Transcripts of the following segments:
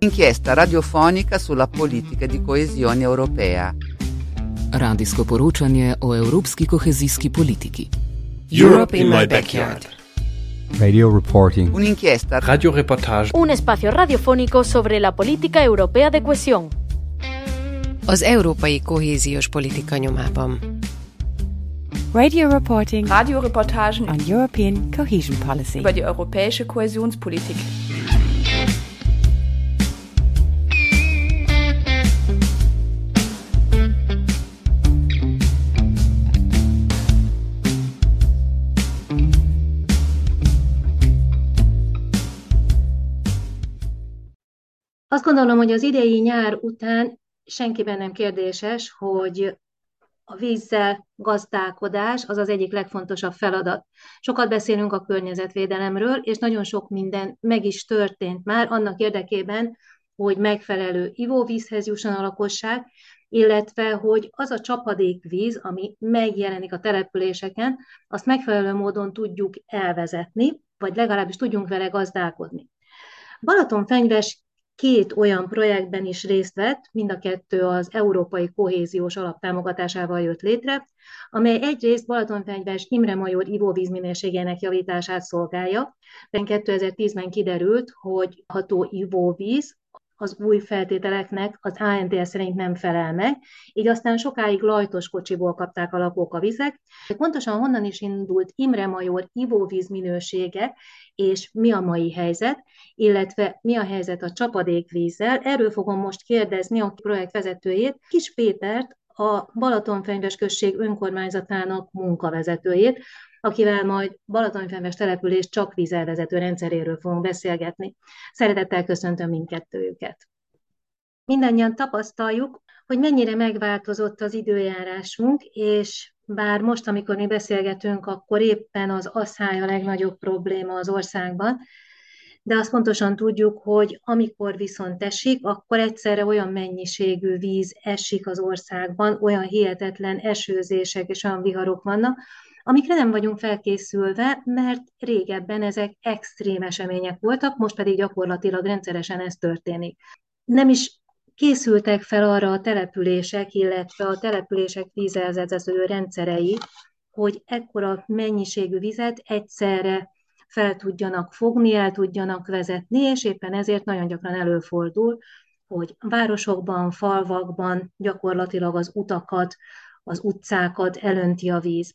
Inchiesta radiofonica sulla politica di coesione europea. Radijsko poročanje o evropski kohezijski politiki. Europe in my backyard. Radio reporting. Un'inchiesta Radioreportage. Un espacio radiofónico sobre la política europea de cohesión. Az európai kohéziós politika nyomában. Radio reporting Radioreportagen on European cohesion policy. über die europäische Kohäsionspolitik. Azt gondolom, hogy az idei nyár után senkiben nem kérdéses, hogy a vízzel gazdálkodás az az egyik legfontosabb feladat. Sokat beszélünk a környezetvédelemről, és nagyon sok minden meg is történt már annak érdekében, hogy megfelelő ivóvízhez jusson a lakosság, illetve hogy az a csapadékvíz, ami megjelenik a településeken, azt megfelelő módon tudjuk elvezetni, vagy legalábbis tudjunk vele gazdálkodni. Balatonfenyves két olyan projektben is részt vett, mind a kettő az Európai Kohéziós Alap támogatásával jött létre, amely egyrészt Balatonfenyves Imre Major ivóvíz minőségének javítását szolgálja. 2010-ben kiderült, hogy ható ivóvíz az új feltételeknek az ANTS szerint nem felel meg, így aztán sokáig lajtos kocsiból kapták a lakók a vizek. Pontosan honnan is indult Imre Major ivóvíz minősége, és mi a mai helyzet, illetve mi a helyzet a csapadékvízzel. Erről fogom most kérdezni a projekt vezetőjét, Kis Pétert, a Balatonfenyves község önkormányzatának munkavezetőjét, akivel majd Balatonfenyves település csak vízelvezető rendszeréről fogunk beszélgetni. Szeretettel köszöntöm mindkettőjüket. Mindannyian tapasztaljuk, hogy mennyire megváltozott az időjárásunk, és bár most, amikor mi beszélgetünk, akkor éppen az asszály a legnagyobb probléma az országban, de azt pontosan tudjuk, hogy amikor viszont esik, akkor egyszerre olyan mennyiségű víz esik az országban, olyan hihetetlen esőzések és olyan viharok vannak, amikre nem vagyunk felkészülve, mert régebben ezek extrém események voltak, most pedig gyakorlatilag rendszeresen ez történik. Nem is készültek fel arra a települések, illetve a települések vízelzetező rendszerei, hogy ekkora mennyiségű vizet egyszerre fel tudjanak fogni, el tudjanak vezetni, és éppen ezért nagyon gyakran előfordul, hogy városokban, falvakban gyakorlatilag az utakat, az utcákat elönti a víz.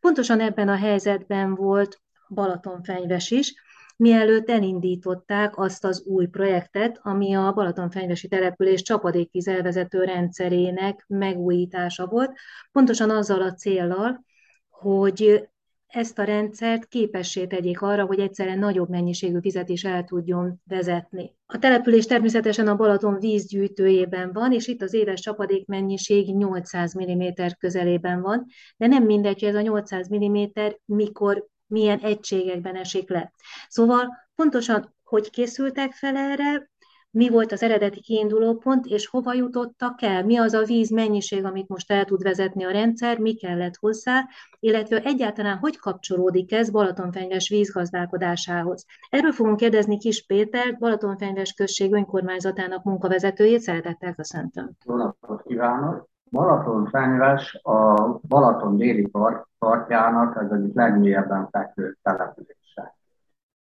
Pontosan ebben a helyzetben volt Balatonfenyves is, mielőtt elindították azt az új projektet, ami a Balatonfenyvesi település csapadékvíz elvezető rendszerének megújítása volt, pontosan azzal a céllal, hogy ezt a rendszert képessé tegyék arra, hogy egyszerre nagyobb mennyiségű vizet is el tudjon vezetni. A település természetesen a Balaton vízgyűjtőjében van, és itt az éves csapadékmennyiség 800 mm közelében van, de nem mindegy, hogy ez a 800 mm mikor, milyen egységekben esik le. Szóval pontosan, hogy készültek fel erre, mi volt az eredeti kiinduló pont, és hova jutottak el, mi az a víz mennyiség, amit most el tud vezetni a rendszer, mi kellett hozzá, illetve egyáltalán hogy kapcsolódik ez Balatonfenyves vízgazdálkodásához. Erről fogunk kérdezni Kis Pétert, Balatonfenyves község önkormányzatának munkavezetőjét, szeretettel köszöntöm. Jó napot kívánok! Balatonfenyves a Balaton déli part, partjának az egyik legmélyebben fekvő települése.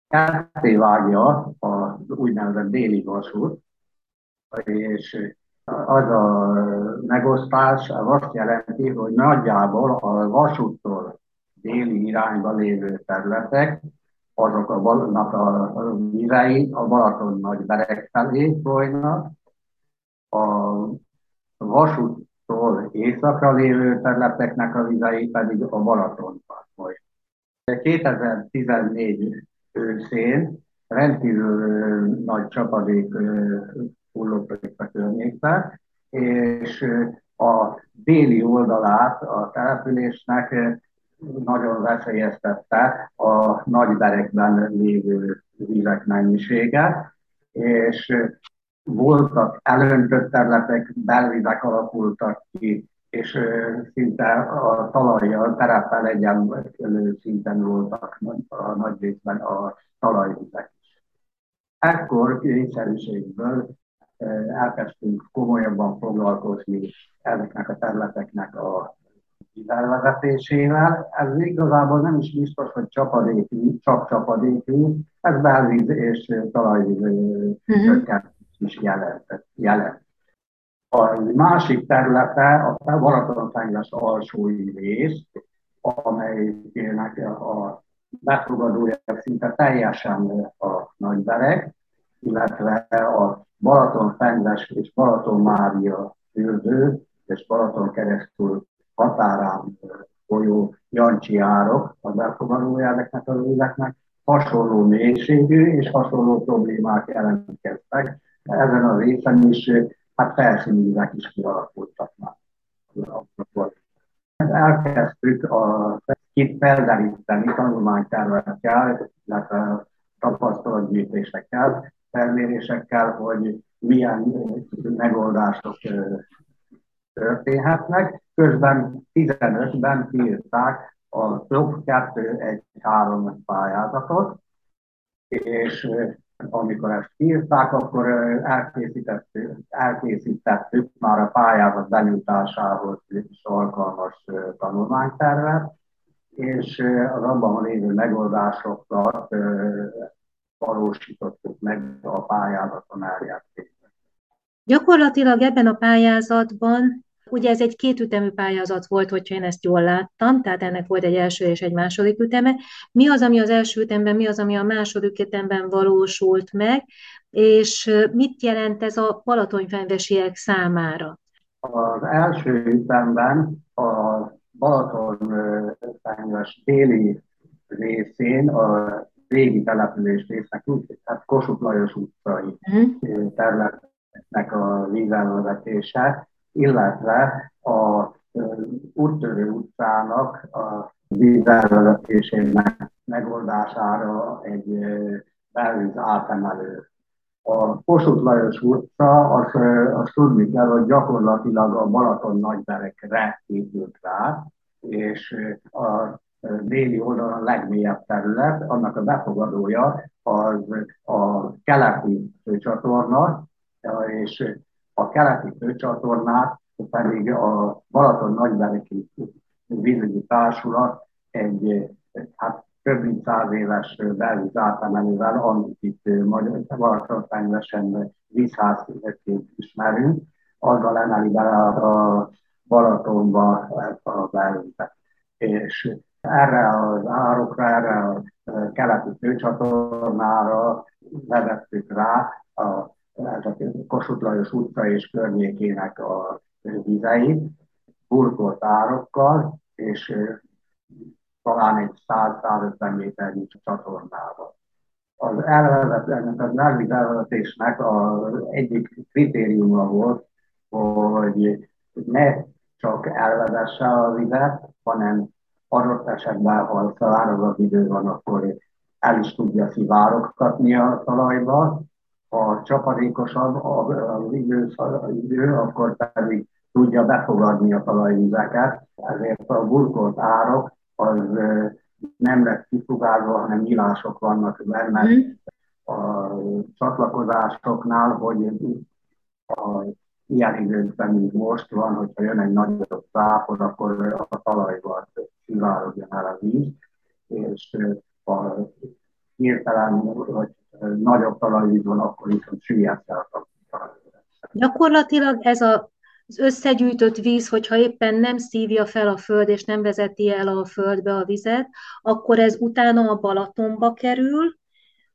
Ketté vágja úgynevezett déli vasút, és az a megosztás azt jelenti, hogy nagyjából a vasúttól déli irányba lévő területek, azok a, Balonnak a vizei a Balaton nagy berek felé folynak, a vasúttól északra lévő területeknek a vizei pedig a Balatonban folynak. 2014 őszén rendkívül nagy csapadék hullott a környékbe, és a déli oldalát a településnek nagyon veszélyeztette a nagyberekben lévő vizek mennyisége, és voltak elöntött területek, belvizek alakultak ki, és szinte a talajjal, tereppel egyenlő szinten voltak a nagy részben a talajvizek. Ekkor kényszerűségből elkezdtünk komolyabban foglalkozni ezeknek a területeknek a elvezetésével. Ez igazából nem is biztos, hogy csapadékvíz, csak csapadékvíz, ez belvíz és talajvíz uh-huh. is jelent. jelent. A másik területe a Balatonfenyves alsói rész, amelynek a befogadója szinte teljesen a nagybereg, illetve a Balatonfenyves és Balaton-Mária fürdő és Balaton keresztül határán folyó Jancsi árok a befogadója ezeknek az éveknek, hasonló mélységű és hasonló problémák jelentkeztek. Ezen a részen is hát felszínűzek is kialakultak már. Elkezdtük a itt felderíteni tanulmánytervekkel, illetve tapasztalatgyűjtésekkel, felmérésekkel, hogy milyen megoldások történhetnek. Közben 15-ben kiírták a TOP 2-1-3 pályázatot, és amikor ezt írták, akkor elkészítettük, elkészítettük már a pályázat benyújtásához is alkalmas tanulmánytervet, és az abban lévő megoldásokat valósítottuk meg a pályázaton eljárt Gyakorlatilag ebben a pályázatban Ugye ez egy kétütemű pályázat volt, hogyha én ezt jól láttam, tehát ennek volt egy első és egy második üteme. Mi az, ami az első ütemben, mi az, ami a második ütemben valósult meg, és mit jelent ez a balatonyfenvesiek számára? Az első ütemben a Balatonfenyves téli részén a régi település résznek, tehát Kossuth Lajos utcai uh-huh. területnek a vízelvezetése illetve a úttörő utcának a vízelvezetésének megoldására egy belvíz átemelő. A Kossuth Lajos utca, az, azt tudni kell, hogy gyakorlatilag a Balaton nagyberekre épült rá, és a déli oldalon a legmélyebb terület, annak a befogadója az a keleti csatorna, és a keleti főcsatornát pedig a Balaton Nagybereki vízügyi társulat egy hát több mint száz éves belvíz átemelővel, amit itt Balatonfenyvesen vízházként ismerünk, azzal emeli bele a Balatonba ezt a belvizet. És erre az árokra, erre a keleti főcsatornára vezettük rá a ez a Kossuth Lajos utca és környékének a vizeit, burkolt árokkal, és talán egy 100-150 méternyi csatornával. Az elvezet, az elvezetésnek az egyik kritériuma volt, hogy ne csak elvezesse a vizet, hanem adott esetben, ha felárazat idő van, akkor el is tudja szivárogtatni a talajba, ha csapadékosabb az idő, idő, akkor pedig tudja befogadni a talajvizeket, ezért a burkolt árok az nem lett kifugázva, hanem nyilások vannak benne mm. a csatlakozásoknál, hogy a ilyen időkben, mint most van, hogyha jön egy nagyobb zápor, akkor a talajban szivárogjon el a víz, és a hirtelen, vagy nagyobb talajvíz van, akkor viszont süllyed fel a Gyakorlatilag ez a az összegyűjtött víz, hogyha éppen nem szívja fel a föld, és nem vezeti el a földbe a vizet, akkor ez utána a Balatonba kerül,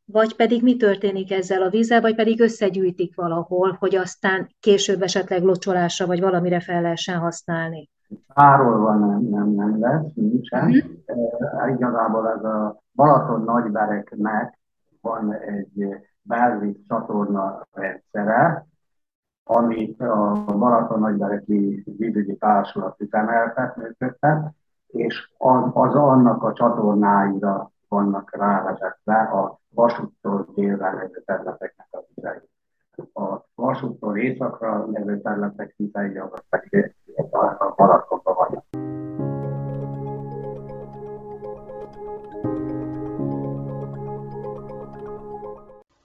vagy pedig mi történik ezzel a vízzel, vagy pedig összegyűjtik valahol, hogy aztán később esetleg locsolásra, vagy valamire fel lehessen használni. van nem, nem, nem lesz, nincsen. Mm-hmm. Igazából ez a Balaton nagybereknek van egy belvíz csatorna rendszere, amit a Balaton Nagybereki vízügyi társulat üzemeltet, működtet, és az, az annak a csatornáira vannak rávezetve a vasúttól délre levő területeknek a vizei. A vasúttól északra levő területek vizei, az pedig a Balatonban vannak.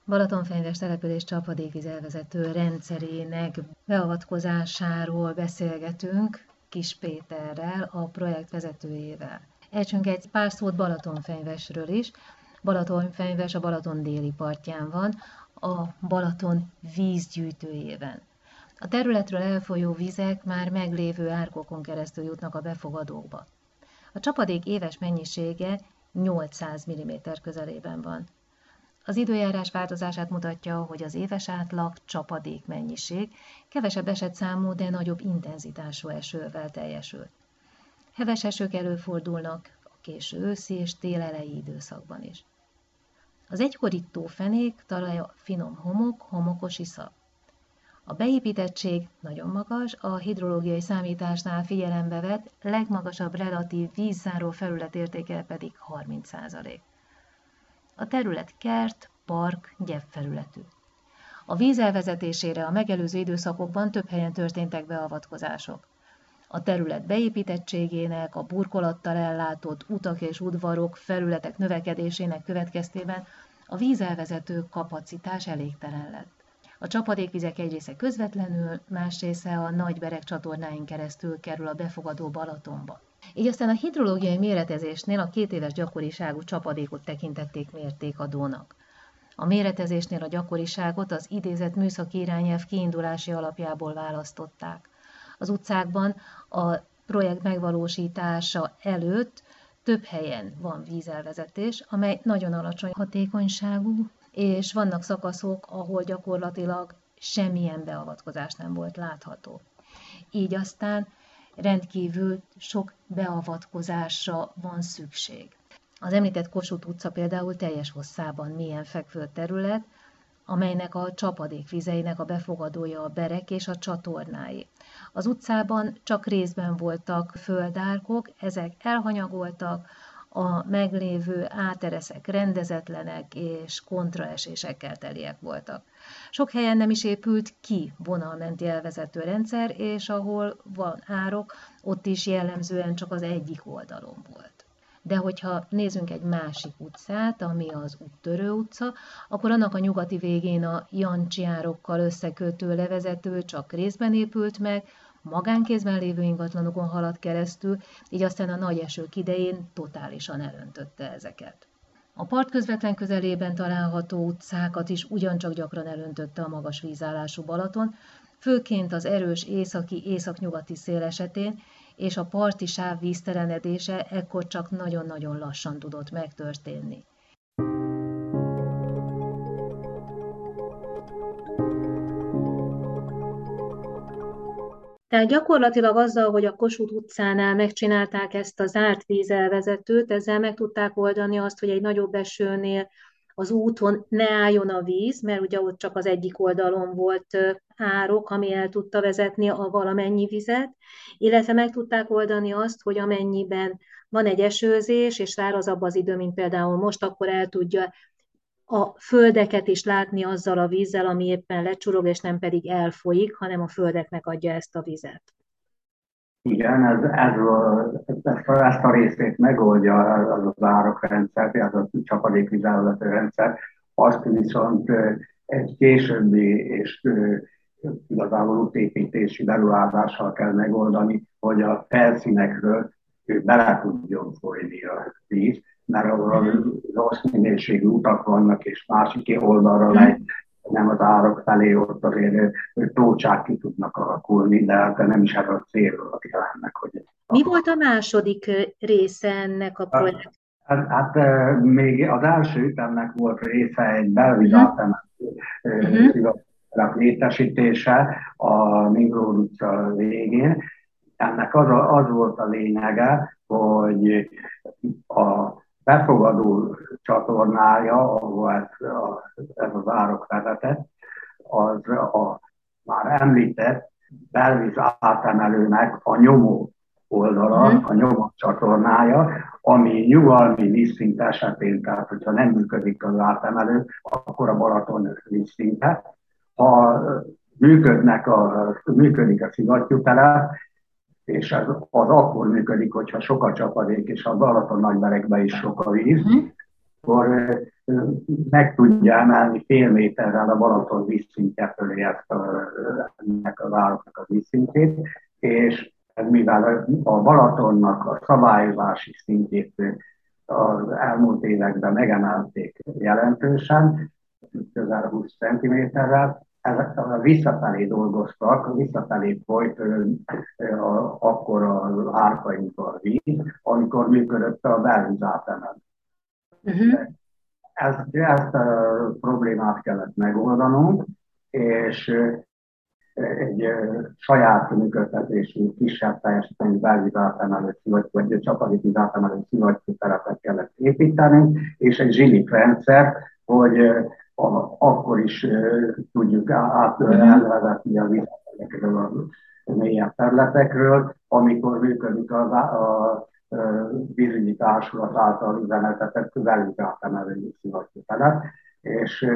Balatonfenyves település csapadékvíz elvezető rendszerének beavatkozásáról beszélgetünk Kis Péterrel, a projekt vezetőjével. Ejtsünk egy pár szót Balatonfenyvesről is. Balatonfenyves a Balaton déli partján van, a Balaton vízgyűjtőjében. A területről elfolyó vizek már meglévő árkokon keresztül jutnak a befogadókba. A csapadék éves mennyisége 800 mm közelében van. Az időjárás változását mutatja, hogy az éves átlag csapadék mennyiség kevesebb esetszámú, de nagyobb intenzitású esővel teljesül. Heves esők előfordulnak a késő őszi és télelei időszakban is. Az egykori fenék talaja finom homok, homokos iszap. A beépítettség nagyon magas, a hidrológiai számításnál figyelembe vett legmagasabb relatív vízzáró felület értéke pedig 30%. A terület kert, park, gyepfelületű. A víz elvezetésére a megelőző időszakokban több helyen történtek beavatkozások. A terület beépítettségének, a burkolattal ellátott utak és udvarok, felületek növekedésének következtében a vízelvezető kapacitás elégtelen lett. A csapadékvizek egy része közvetlenül, más része a nagy berek csatornáin keresztül kerül a befogadó Balatonba. Így aztán a hidrológiai méretezésnél a két éves gyakoriságú csapadékot tekintették mértékadónak. A méretezésnél a gyakoriságot az idézett műszaki irányelv kiindulási alapjából választották. Az utcákban a projekt megvalósítása előtt több helyen van vízelvezetés, amely nagyon alacsony hatékonyságú, és vannak szakaszok, ahol gyakorlatilag semmilyen beavatkozás nem volt látható. Így aztán rendkívül sok beavatkozásra van szükség. Az említett Kossuth utca például teljes hosszában milyen fekvő terület, amelynek a csapadék vizeinek a befogadója a berek és a csatornái. Az utcában csak részben voltak földárkok, ezek elhanyagoltak, a meglévő átereszek rendezetlenek és kontraesésekkel teliek voltak. Sok helyen nem is épült ki vonalmenti elvezető rendszer, és ahol van árok, ott is jellemzően csak az egyik oldalon volt. De hogyha nézzünk egy másik utcát, ami az Úttörő utca, akkor annak a nyugati végén a Jancsi árokkal összekötő levezető csak részben épült meg, magánkézben lévő ingatlanokon haladt keresztül, így aztán a nagy esők idején totálisan elöntötte ezeket. A part közvetlen közelében található utcákat is ugyancsak gyakran elöntötte a magas vízállású Balaton, főként az erős északi-északnyugati szél esetén, és a parti sáv víztelenedése ekkor csak nagyon-nagyon lassan tudott megtörténni. Tehát gyakorlatilag azzal, hogy a Kossuth utcánál megcsinálták ezt a zárt vízelvezetőt, ezzel meg tudták oldani azt, hogy egy nagyobb esőnél az úton ne álljon a víz, mert ugye ott csak az egyik oldalon volt árok, ami el tudta vezetni a valamennyi vizet, illetve meg tudták oldani azt, hogy amennyiben van egy esőzés, és szárazabb az idő, mint például most, akkor el tudja a földeket is látni azzal a vízzel, ami éppen lecsurog, és nem pedig elfolyik, hanem a földeknek adja ezt a vizet. Igen, ez, ez a, ezt, a, ezt a részét megoldja az az árokrendszer, az a csapadékvizelvető rendszer, azt viszont egy későbbi és igazából útépítési beruházással kell megoldani, hogy a felszínekről bele tudjon folyni a víz, mert ahol rossz minőségű utak vannak, és másik oldalra mhm. legy, nem az árok felé, ott azért tócsák ki tudnak alakulni, de hát nem is ez a cél a jelennek. Hogy Mi volt a második része ennek a projekt? Hát, hát még az első ütemnek volt része egy belvizátemet uh-huh. létesítése a Mingró utca végén. Ennek az, a, az volt a lényege, hogy a befogadó csatornája, ahol ez, ez az árok vezetett, az a már említett belvíz átemelőnek a nyomó oldala, mm. a nyomó csatornája, ami nyugalmi vízszint esetén, tehát hogyha nem működik az átemelő, akkor a Balaton vízszinte. Ha működnek a, működik a szivattyútelep, és ez az akkor működik, hogyha sok a csapadék, és a Balaton nagyberekben is sok a víz, uh-huh. akkor meg tudja emelni fél méterrel a Balaton vízszintje fölé ezt a, ennek a városnak a vízszintjét, és mivel a Balatonnak a szabályozási szintjét az elmúlt években megemelték jelentősen, közel 20 cm-rel, visszafelé dolgoztak, visszafelé folyt a, akkor az árkainkon víz, amikor működött a belvízátemem. Uh-huh. Ezt, ezt a problémát kellett megoldanunk, és egy saját működtetésű, kisebb teljesítményű belvízátemelő szivagy, vagy csapadékvízátemelő szivagyú terepet kellett építeni, és egy zsilik rendszer, hogy a, akkor is tudjuk át, uh, elvezetni a vízterületekről, a mélyebb területekről, amikor működik a, a, a vízügyi társulat által üzemeltetett velünk átemelő szivattyútelep, és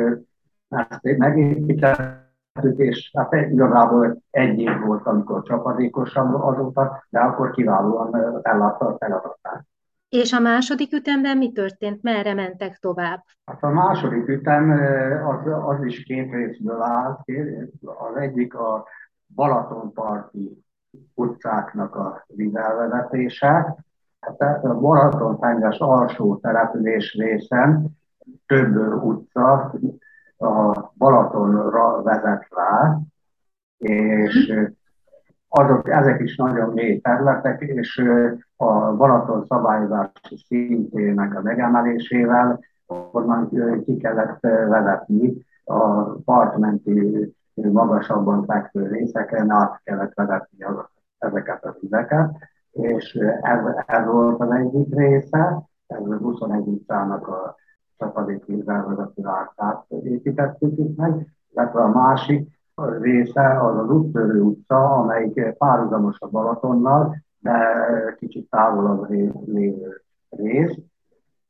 ezt megépítettük, és hát igazából egy év volt, amikor csapadékosabb azóta, de akkor kiválóan ellátta a feladatát. És a második ütemben mi történt? Merre mentek tovább? Hát a második ütem az, az is két részből áll. Az egyik a Balatonparti utcáknak a vizelvezetése. Hát a Balaton-tenges alsó település részen több utca a Balatonra vezet rá, és azok, ezek is nagyon mély területek, és a Balaton szabályozási szintének a megemelésével onnan ki kellett vezetni a partmenti magasabban fekvő részeken, át kellett vezetni ezeket a vizeket, és ez, ez volt az egyik része, ez a 21 utcának a csapadékvízzel vezető ártát építettük itt meg, illetve a másik része az az úttörő utca, amelyik párhuzamos a Balatonnal, de kicsit távolabb lévő rész.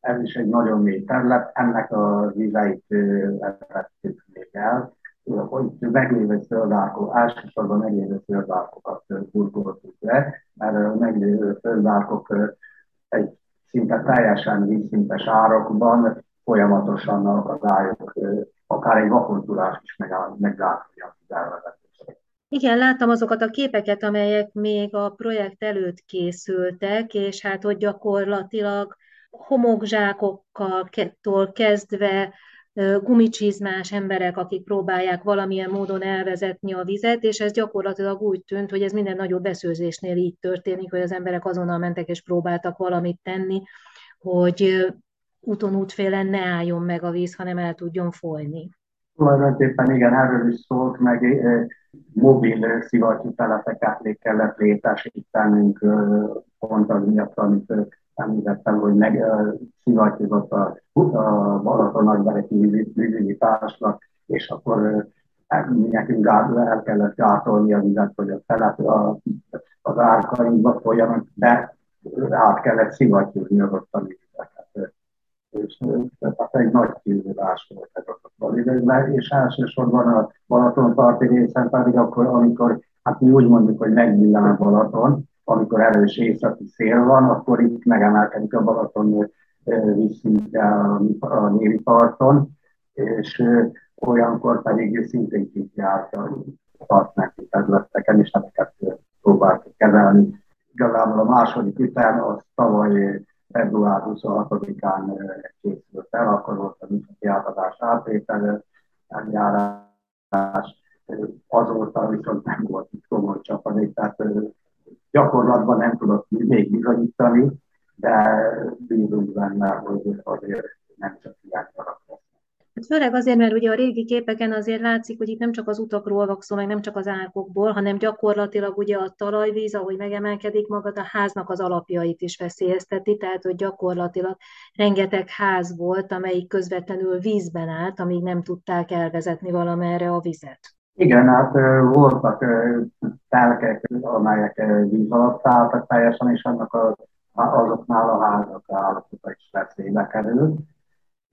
Ez is egy nagyon mély terület, ennek a vizeit vetettük még el, hogy meglévő földárkok, elsősorban meglévő földárkokat burkoltuk le, mert a meglévő földárkok egy szinte teljesen vízszintes árokban folyamatosan akadályok, akár egy vakontulás is elvezetését. Igen, láttam azokat a képeket, amelyek még a projekt előtt készültek, és hát hogy gyakorlatilag homokzsákokkal kezdve gumicsizmás emberek, akik próbálják valamilyen módon elvezetni a vizet, és ez gyakorlatilag úgy tűnt, hogy ez minden nagyobb beszőzésnél így történik, hogy az emberek azonnal mentek és próbáltak valamit tenni, hogy úton útfélen ne álljon meg a víz, hanem el tudjon folyni. Tulajdonképpen igen, erről is szólt, meg mobil szivattyú telepeket kellett létesítenünk pont az miatt, amit említettem, hogy meg szivattyúzott a, a Balaton nagybereki vízügyi társnak, és akkor nekünk el kellett gátolni a vizet, hogy a telep a, az árkainkba folyanak, de át kellett szivattyúzni az ottani vizeket. És tehát egy nagy kihívás volt ez a és elsősorban a Balaton parti részen pedig akkor, amikor, hát mi úgy mondjuk, hogy megvillan a Balaton, amikor erős északi szél van, akkor itt megemelkedik a Balaton vízszintje a nyíri parton, és olyankor pedig szintén kijárt a partmenti területeken, és ezeket próbáltuk kezelni. Igazából a második ütem az tavaly február 26-án készült el, akkor volt a műszaki átadás átvétel, eljárás, azóta viszont nem volt itt komoly csapadék, tehát gyakorlatban nem tudok még bizonyítani, de bízunk benne, hogy azért nem csak ilyen darab Hát főleg azért, mert ugye a régi képeken azért látszik, hogy itt nem csak az utakról van szó, meg nem csak az árkokból, hanem gyakorlatilag ugye a talajvíz, ahogy megemelkedik magad, a háznak az alapjait is veszélyezteti, tehát hogy gyakorlatilag rengeteg ház volt, amelyik közvetlenül vízben állt, amíg nem tudták elvezetni valamerre a vizet. Igen, hát voltak telkek, amelyek víz alatt álltak teljesen, és annak a, azoknál a házak állapota is veszélybe került,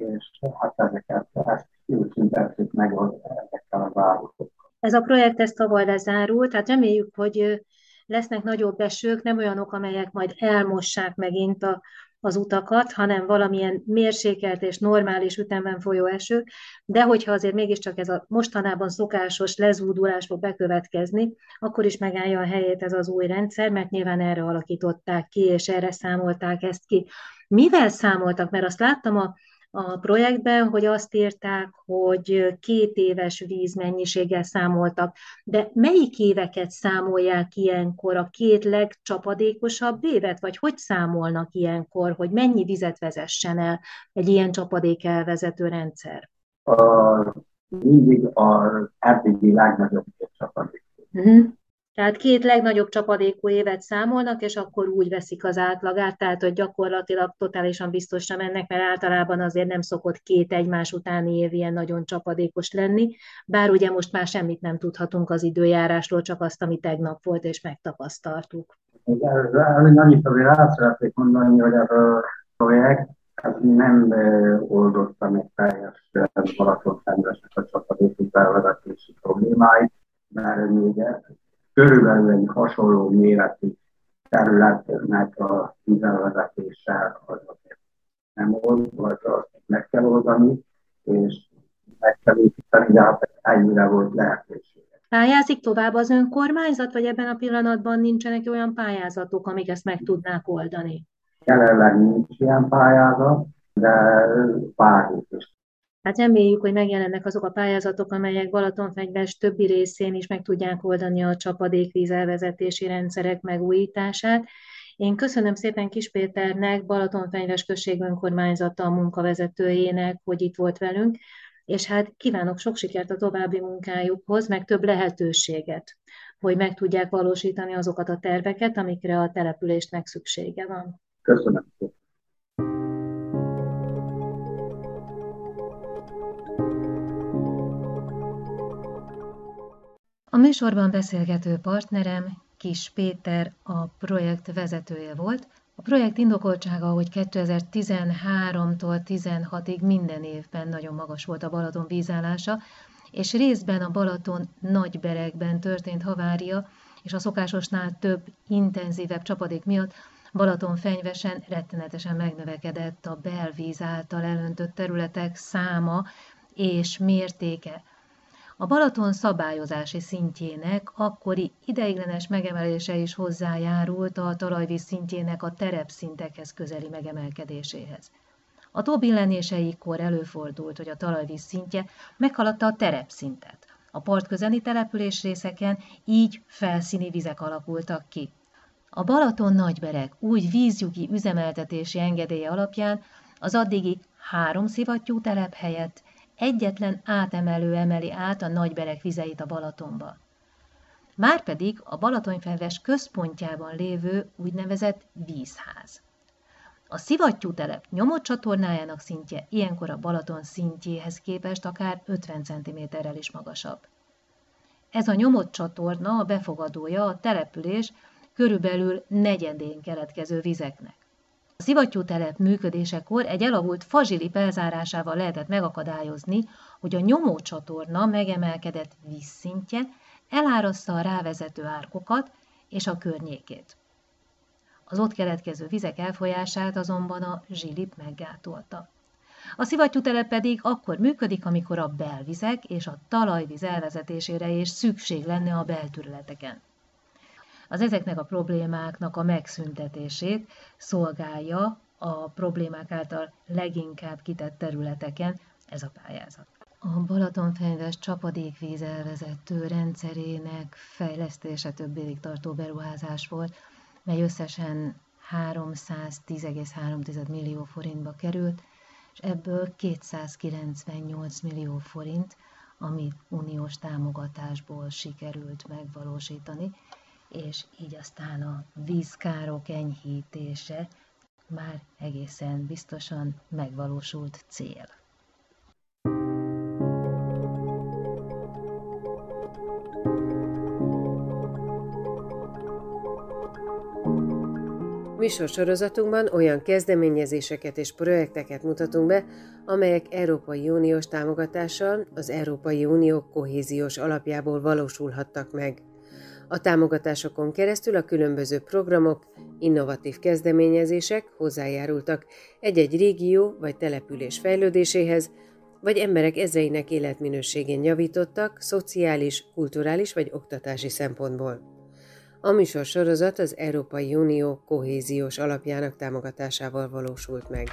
és hát ezeket ezt szüntettük meg ezekkel a városokkal. Ez a projekt ez tavaly lezárult, tehát reméljük, hogy lesznek nagyobb esők, nem olyanok, amelyek majd elmossák megint a az utakat, hanem valamilyen mérsékelt és normális ütemben folyó eső, de hogyha azért mégiscsak ez a mostanában szokásos lezúdulás fog bekövetkezni, akkor is megállja a helyét ez az új rendszer, mert nyilván erre alakították ki, és erre számolták ezt ki. Mivel számoltak? Mert azt láttam a a projektben, hogy azt írták, hogy két éves vízmennyiséggel számoltak, de melyik éveket számolják ilyenkor, a két legcsapadékosabb évet, vagy hogy számolnak ilyenkor, hogy mennyi vizet vezessen el egy ilyen csapadék elvezető rendszer? A, mindig az eddigi legnagyobb csapadék. Uh-huh. Tehát két legnagyobb csapadékú évet számolnak, és akkor úgy veszik az átlagát, tehát hogy gyakorlatilag totálisan biztosra mennek, mert általában azért nem szokott két egymás utáni év ilyen nagyon csapadékos lenni, bár ugye most már semmit nem tudhatunk az időjárásról, csak azt, ami tegnap volt, és megtapasztaltuk. Igen, annyit azért rá szeretnék mondani, hogy ez a projekt ez nem oldotta meg teljes maraton a csapadékú bevezetési problémáit, mert még körülbelül egy hasonló méretű területnek a vizelvezetéssel az azért nem old, vagy azt meg kell oldani, és meg kell építeni, de hát ennyire volt lehetőség. Pályázik tovább az önkormányzat, vagy ebben a pillanatban nincsenek olyan pályázatok, amik ezt meg tudnák oldani? Jelenleg nincs ilyen pályázat, de várjuk is Hát reméljük, hogy megjelennek azok a pályázatok, amelyek Balatonfegyves többi részén is meg tudják oldani a csapadékvíz elvezetési rendszerek megújítását. Én köszönöm szépen Kis Péternek, Balatonfenyves község önkormányzata munkavezetőjének, hogy itt volt velünk, és hát kívánok sok sikert a további munkájukhoz, meg több lehetőséget, hogy meg tudják valósítani azokat a terveket, amikre a településnek szüksége van. Köszönöm A műsorban beszélgető partnerem Kis Péter, a projekt vezetője volt. A projekt indokoltsága, hogy 2013-tól 16-ig minden évben nagyon magas volt a Balaton vízállása, és részben a Balaton nagyberekben történt havária, és a szokásosnál több, intenzívebb csapadék miatt Balaton fenyvesen rettenetesen megnövekedett a belvíz által elöntött területek száma és mértéke. A Balaton szabályozási szintjének akkori ideiglenes megemelése is hozzájárult a talajvíz szintjének a terepszintekhez közeli megemelkedéséhez. A tóbillenéseikor előfordult, hogy a talajvíz szintje meghaladta a terepszintet. A part közeli településrészeken így felszíni vizek alakultak ki. A Balaton nagyberek új vízjugi üzemeltetési engedélye alapján az addigi három szivattyú telep helyett egyetlen átemelő emeli át a nagyberek vizeit a Balatonba. Márpedig a Balatonyfelves központjában lévő úgynevezett vízház. A szivattyútelep nyomott csatornájának szintje ilyenkor a Balaton szintjéhez képest akár 50 cm-rel is magasabb. Ez a nyomott csatorna a befogadója a település körülbelül negyedén keletkező vizeknek. A szivattyútelep működésekor egy elavult fazsili felzárásával lehetett megakadályozni, hogy a nyomócsatorna megemelkedett vízszintje elárassza a rávezető árkokat és a környékét. Az ott keletkező vizek elfolyását azonban a zsilip meggátolta. A szivattyútelep pedig akkor működik, amikor a belvizek és a talajvíz elvezetésére is szükség lenne a belterületeken az ezeknek a problémáknak a megszüntetését szolgálja a problémák által leginkább kitett területeken ez a pályázat. A Balatonfenyves csapadékvíz elvezető rendszerének fejlesztése több évig tartó beruházás volt, mely összesen 310,3 millió forintba került, és ebből 298 millió forint, amit uniós támogatásból sikerült megvalósítani, és így aztán a vízkárok enyhítése már egészen biztosan megvalósult cél. Műsorsorozatunkban olyan kezdeményezéseket és projekteket mutatunk be, amelyek Európai Uniós támogatással az Európai Unió kohéziós alapjából valósulhattak meg – A támogatásokon keresztül a különböző programok, innovatív kezdeményezések hozzájárultak egy-egy régió vagy település fejlődéséhez, vagy emberek ezreinek életminőségén javítottak szociális, kulturális vagy oktatási szempontból. A műsor sorozat az Európai Unió kohéziós alapjának támogatásával valósult meg.